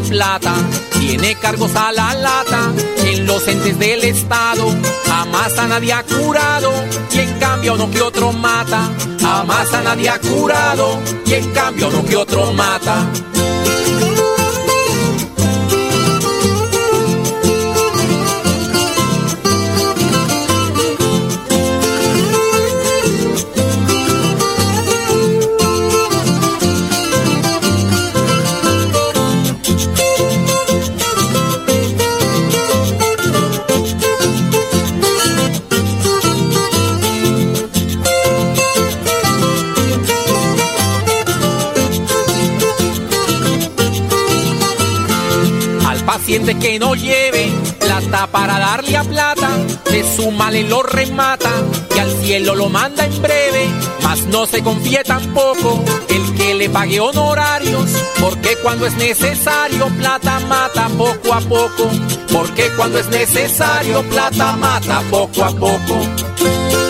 Plata, tiene cargos a la lata en los entes del Estado. Jamás a nadie ha curado y en cambio uno que otro mata. Jamás a nadie ha curado y en cambio uno que otro mata. Que no lleve plata para darle a plata, de su mal lo remata y al cielo lo manda en breve, mas no se confíe tampoco el que le pague honorarios, porque cuando es necesario plata mata poco a poco, porque cuando es necesario plata mata poco a poco.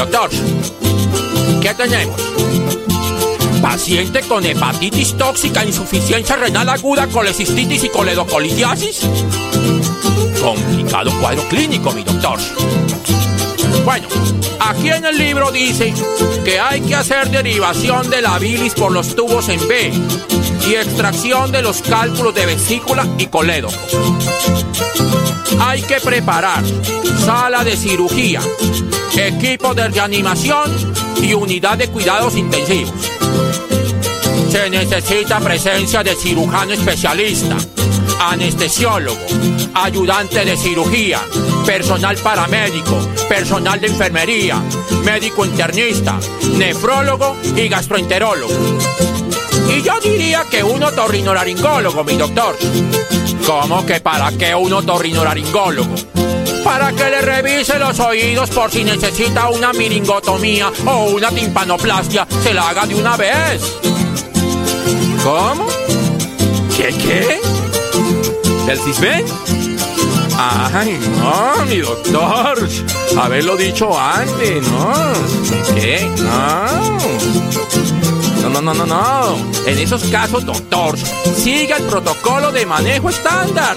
Doctor. ¿Qué tenemos? Paciente con hepatitis tóxica, insuficiencia renal aguda, colecistitis y coledocolitiasis. Complicado cuadro clínico, mi doctor. Bueno, aquí en el libro dice que hay que hacer derivación de la bilis por los tubos en B y extracción de los cálculos de vesícula y colédoco. Hay que preparar sala de cirugía, equipo de reanimación y unidad de cuidados intensivos. Se necesita presencia de cirujano especialista, anestesiólogo, ayudante de cirugía, personal paramédico, personal de enfermería, médico internista, nefrólogo y gastroenterólogo. Y yo diría que un otorrinolaringólogo, mi doctor. ¿Cómo que para qué un otorrinolaringólogo? para que le revise los oídos por si necesita una miringotomía o una timpanoplastia, se la haga de una vez. ¿Cómo? ¿Qué qué? ¿Del cisben? Ay, no, mi doctor. Haberlo dicho antes, ¿no? ¿Qué? No. No, no, no, no, En esos casos, doctor, siga el protocolo de manejo estándar.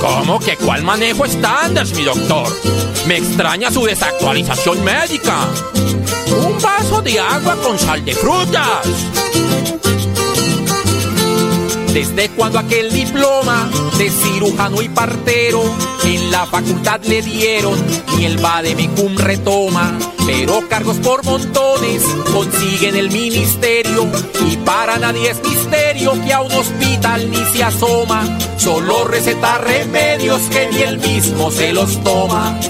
¿Cómo que cuál manejo estándar, mi doctor? Me extraña su desactualización médica. Un vaso de agua con sal de frutas. Desde cuando aquel diploma de cirujano y partero en la facultad le dieron, ni el Bademecum retoma, pero cargos por montones consiguen el ministerio y para nadie es misterio que a un hospital ni se asoma, solo receta remedios que ni él mismo se los toma.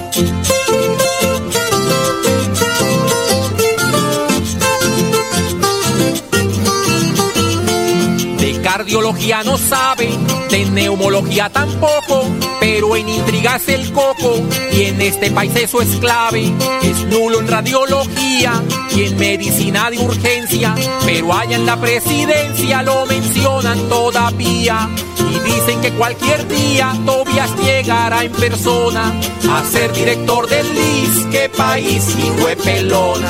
Cardiología no sabe, de neumología tampoco, pero en intrigas el coco y en este país eso es clave. Es nulo en radiología y en medicina de urgencia, pero allá en la presidencia lo mencionan todavía dicen que cualquier día Tobias llegará en persona a ser director del LIS. ¡Qué país, hijo de pelona!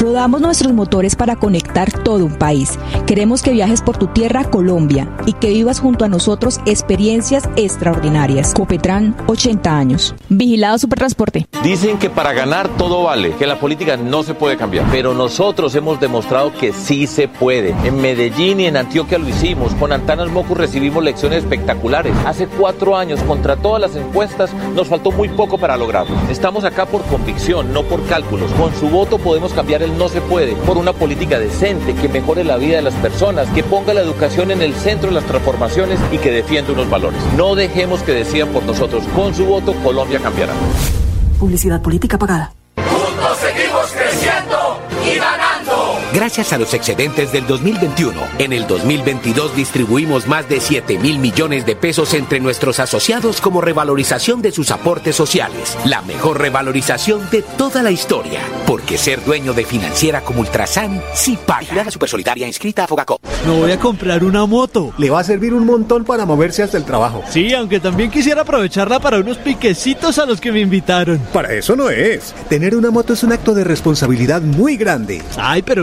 Rodamos nuestros motores para conectar todo un país. Queremos que viajes por tu tierra, Colombia, y que vivas junto a nosotros experiencias extraordinarias. Copetran, 80 años. Vigilado Supertransporte. Dicen que para ganar todo vale, que la política no se puede cambiar, pero nosotros hemos demostrado que sí se puede. En Medellín y en Antioquia lo hicimos. Con Antanas Mocu recibimos lecciones espectaculares. Hace cuatro años, contra todas las encuestas, nos faltó muy poco para lograrlo. Estamos acá por convicción, no por cálculos. Con su voto podemos cambiar el no se puede por una política decente que mejore la vida de las personas, que ponga la educación en el centro de las transformaciones y que defienda unos valores. No dejemos que decidan por nosotros. Con su voto, Colombia cambiará. Publicidad política pagada. Juntos seguimos creciendo y ganando. Gracias a los excedentes del 2021, en el 2022 distribuimos más de 7 mil millones de pesos entre nuestros asociados como revalorización de sus aportes sociales. La mejor revalorización de toda la historia. Porque ser dueño de financiera como Ultrasan sí paga. La Supersolidaria inscrita a Fogacop. Me voy a comprar una moto. Le va a servir un montón para moverse hasta el trabajo. Sí, aunque también quisiera aprovecharla para unos piquecitos a los que me invitaron. Para eso no es. Tener una moto es un acto de responsabilidad muy grande. Ay, pero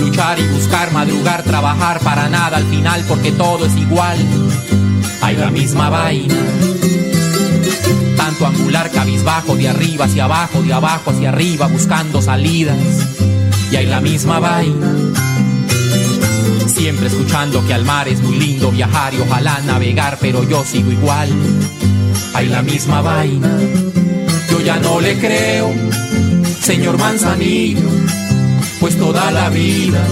Luchar y buscar, madrugar, trabajar para nada al final porque todo es igual. Hay la misma vaina. Tanto angular cabizbajo de arriba hacia abajo, de abajo hacia arriba buscando salidas. Y hay la misma vaina. Siempre escuchando que al mar es muy lindo viajar y ojalá navegar, pero yo sigo igual. Hay la misma vaina. Yo ya no le creo, señor Manzanillo, pues toda la vida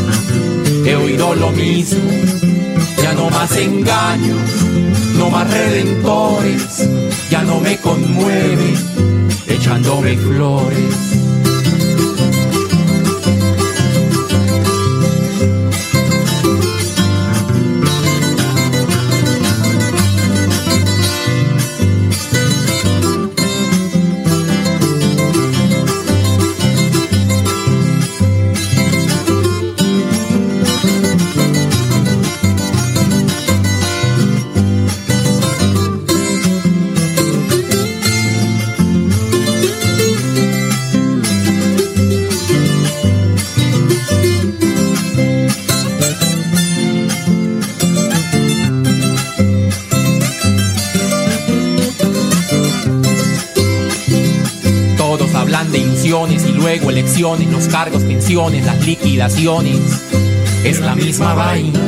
he oído lo mismo. Ya no más engaños, no más redentores, ya no me conmueve echándome flores. Los cargos, pensiones, las liquidaciones. Es la misma vaina.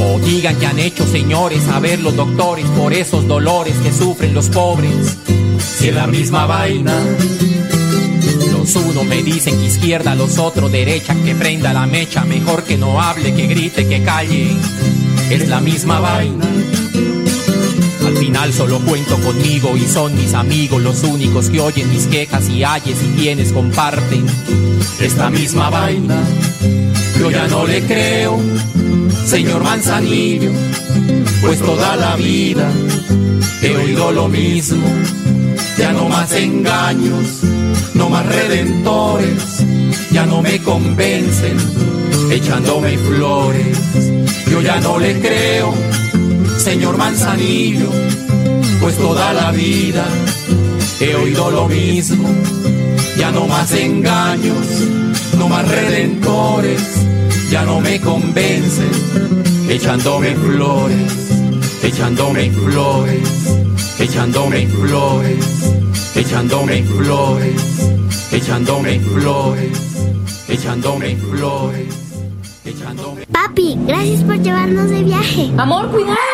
O digan que han hecho señores a ver los doctores por esos dolores que sufren los pobres. Si es la misma vaina. Los unos me dicen que izquierda, los otros derecha, que prenda la mecha, mejor que no hable, que grite, que calle. Es la misma vaina. Solo cuento conmigo y son mis amigos los únicos que oyen mis quejas y ayes y quienes comparten esta misma vaina. Yo ya no le creo, señor Manzanillo, pues toda la vida he oído lo mismo. Ya no más engaños, no más redentores, ya no me convencen echándome flores. Yo ya no le creo señor Manzanillo, pues toda la vida he oído lo mismo. Ya no más engaños, no más redentores, ya no me convencen, echándome flores, echándome flores, echándome flores, echándome flores, echándome flores, echándome flores, echándome Papi, gracias por llevarnos de viaje. Amor, cuidado.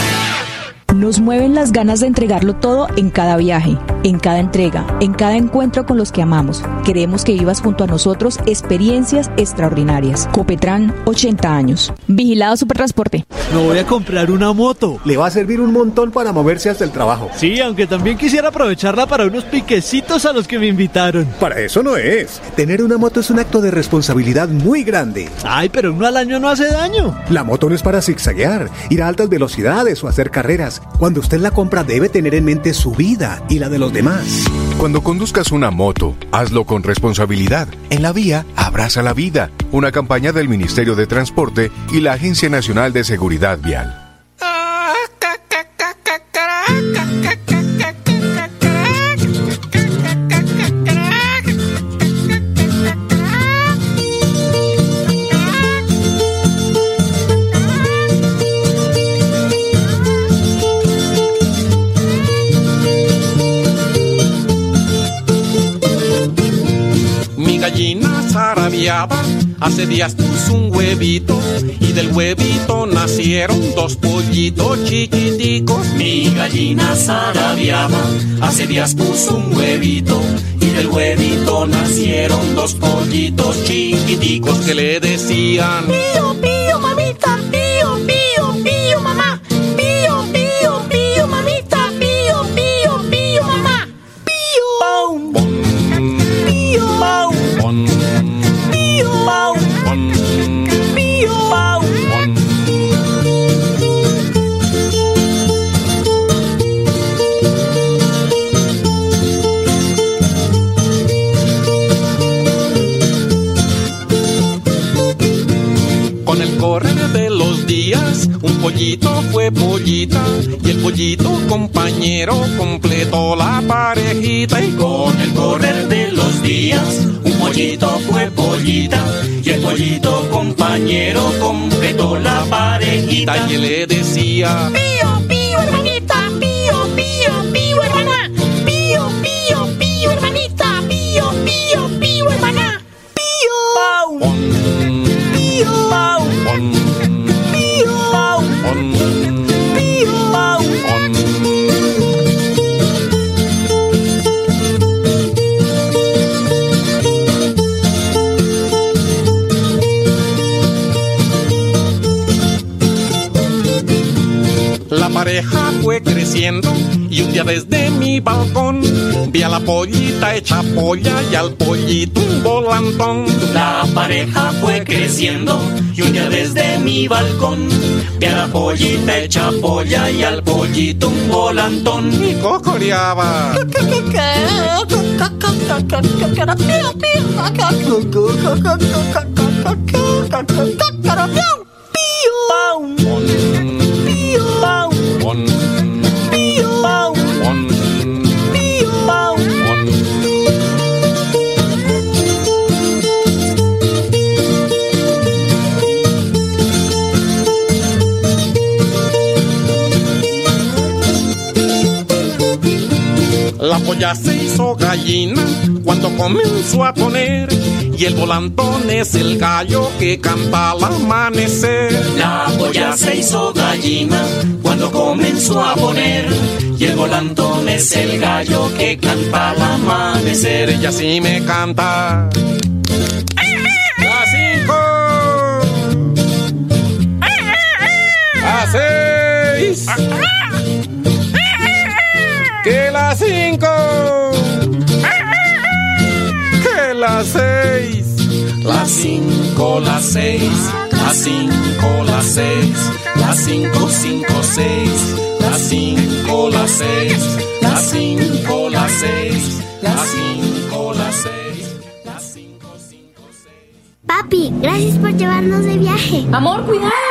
Nos mueven las ganas de entregarlo todo en cada viaje, en cada entrega, en cada encuentro con los que amamos. Queremos que vivas junto a nosotros experiencias extraordinarias. Copetran, 80 años. Vigilado Supertransporte. Me voy a comprar una moto. Le va a servir un montón para moverse hasta el trabajo. Sí, aunque también quisiera aprovecharla para unos piquecitos a los que me invitaron. Para eso no es. Tener una moto es un acto de responsabilidad muy grande. Ay, pero uno al año no hace daño. La moto no es para zigzaguear, ir a altas velocidades o hacer carreras. Cuando usted la compra debe tener en mente su vida y la de los demás. Cuando conduzcas una moto, hazlo con responsabilidad. En la vía, abraza la vida. Una campaña del Ministerio de Transporte y la Agencia Nacional de Seguridad Vial. Hace días puso un huevito y del huevito nacieron dos pollitos chiquiticos. Mi gallina zarabiaba hace días puso un huevito y del huevito nacieron dos pollitos chiquiticos que le decían Pío, pío, mamita, pío, pollito fue pollita y el pollito compañero completó la parejita y Con el correr de los días, un pollito fue pollita y el pollito compañero completó la parejita. y él le decía Pío, pío, hermanita, pío, pío, pío, hermana. Pío, pío, pío, hermanita, pío, pío, pío, hermana. Pío. Pío. Creciendo y un día desde mi balcón vi a la pollita hecha polla y al pollito un volantón. La pareja fue creciendo y un día desde mi balcón vi a la pollita hecha polla y al pollito un volantón. Y cocoreaba. La polla se hizo gallina cuando comenzó a poner y el volantón es el gallo que canta al amanecer. La polla se hizo gallina cuando comenzó a poner y el volantón es el gallo que canta al amanecer. Ella sí me canta. Las cinco. Las seis. Que las cinco. Que las seis. Las cinco, las seis, las cinco, las seis, las cinco, cinco, seis, las cinco, las seis, las cinco, las seis, las cinco, las seis, las cinco, cinco, seis. Papi, gracias por llevarnos de viaje. Amor, cuidado.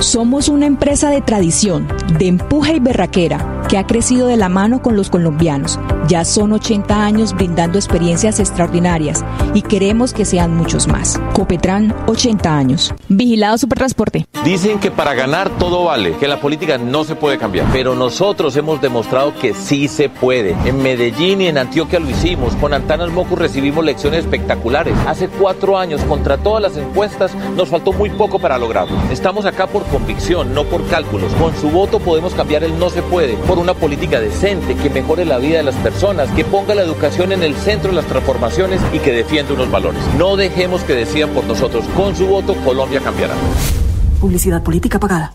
Somos una empresa de tradición, de empuje y berraquera, que ha crecido de la mano con los colombianos. Ya son 80 años brindando experiencias extraordinarias y queremos que sean muchos más. Copetran, 80 años. Vigilado Supertransporte. Dicen que para ganar todo vale, que la política no se puede cambiar, pero nosotros hemos demostrado que sí se puede. En Medellín y en Antioquia lo hicimos, con Antanas Mocu recibimos lecciones espectaculares. Hace cuatro años, contra todas las encuestas, nos faltó muy poco para lograrlo. Estamos acá por convicción, no por cálculos. Con su voto podemos cambiar el no se puede por una política decente que mejore la vida de las personas, que ponga la educación en el centro de las transformaciones y que defienda unos valores. No dejemos que decidan por nosotros. Con su voto, Colombia cambiará. Publicidad política pagada.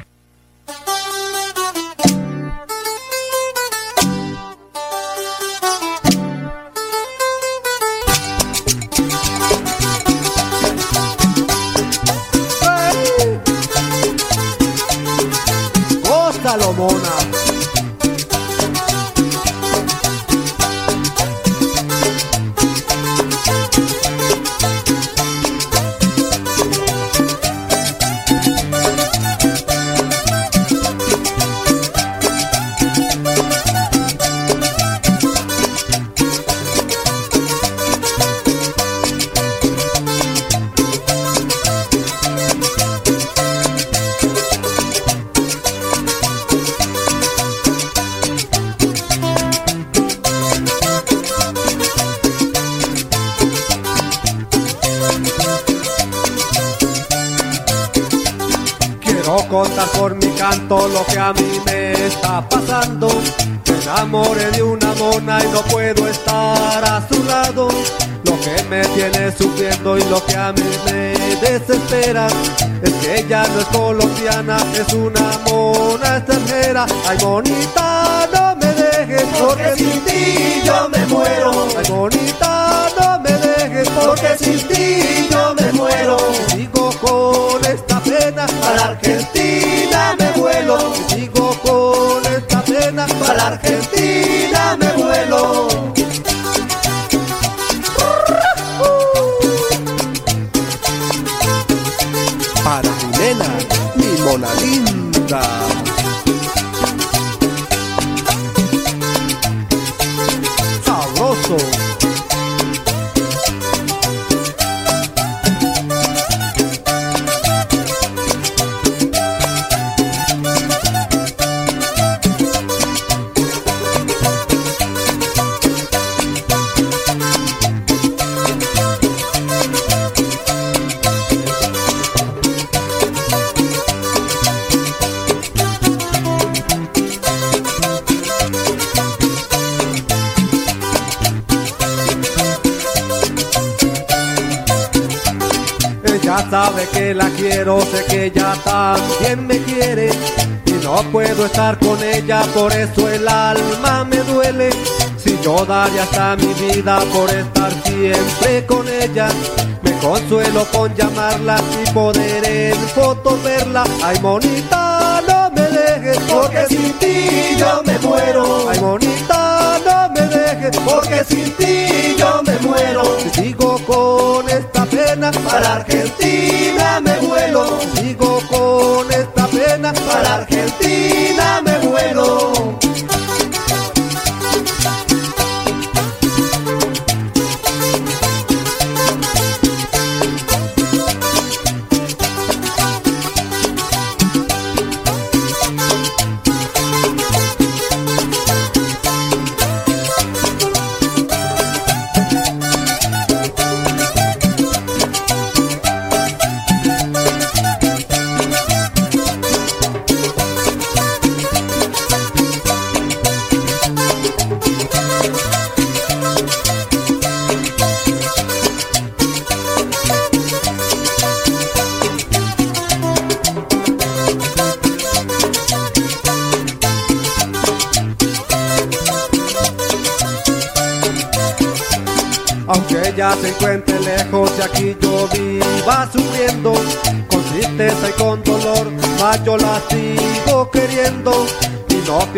Quiero contar por mi canto lo que a mí me está pasando. Me enamoré de una mona y no puedo estar a su lado. Lo que me tiene sufriendo y lo que a mí me desespera es que ella no es colombiana, es una mona extranjera. Ay, monita, no me dejes porque sin ti yo me muero. Ay, monita, no me porque sin ti yo me muero. Sigo con esta pena para Argentina me vuelo. Sigo con esta pena para Argentina me vuelo. Para mi nena, mi mona linda. Sabroso. Que la quiero, sé que ella también me quiere y no puedo estar con ella, por eso el alma me duele. Si yo daría hasta mi vida por estar siempre con ella, me consuelo con llamarla y poder en fotos verla. Ay, monita, no me dejes porque sin ti yo me muero. Ay, monita, no me dejes porque sin ti yo me muero. Si sigo con esta para Argentina me vuelo. Sigo con esta pena para Argentina me vuelo.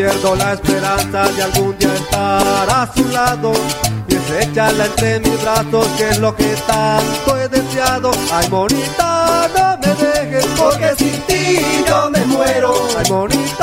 Pierdo la esperanza de algún día estar a su lado. Y estrecharla entre mis brazos que es lo que tanto he deseado. Ay monita, no me dejes porque sin ti yo me muero. Ay monita,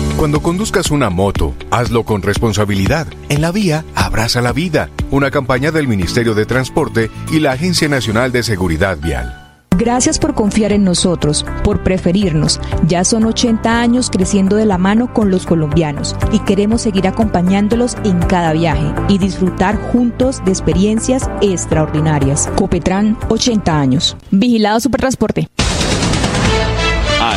Cuando conduzcas una moto, hazlo con responsabilidad. En la vía, abraza la vida. Una campaña del Ministerio de Transporte y la Agencia Nacional de Seguridad Vial. Gracias por confiar en nosotros, por preferirnos. Ya son 80 años creciendo de la mano con los colombianos y queremos seguir acompañándolos en cada viaje y disfrutar juntos de experiencias extraordinarias. Copetran, 80 años. Vigilado Supertransporte.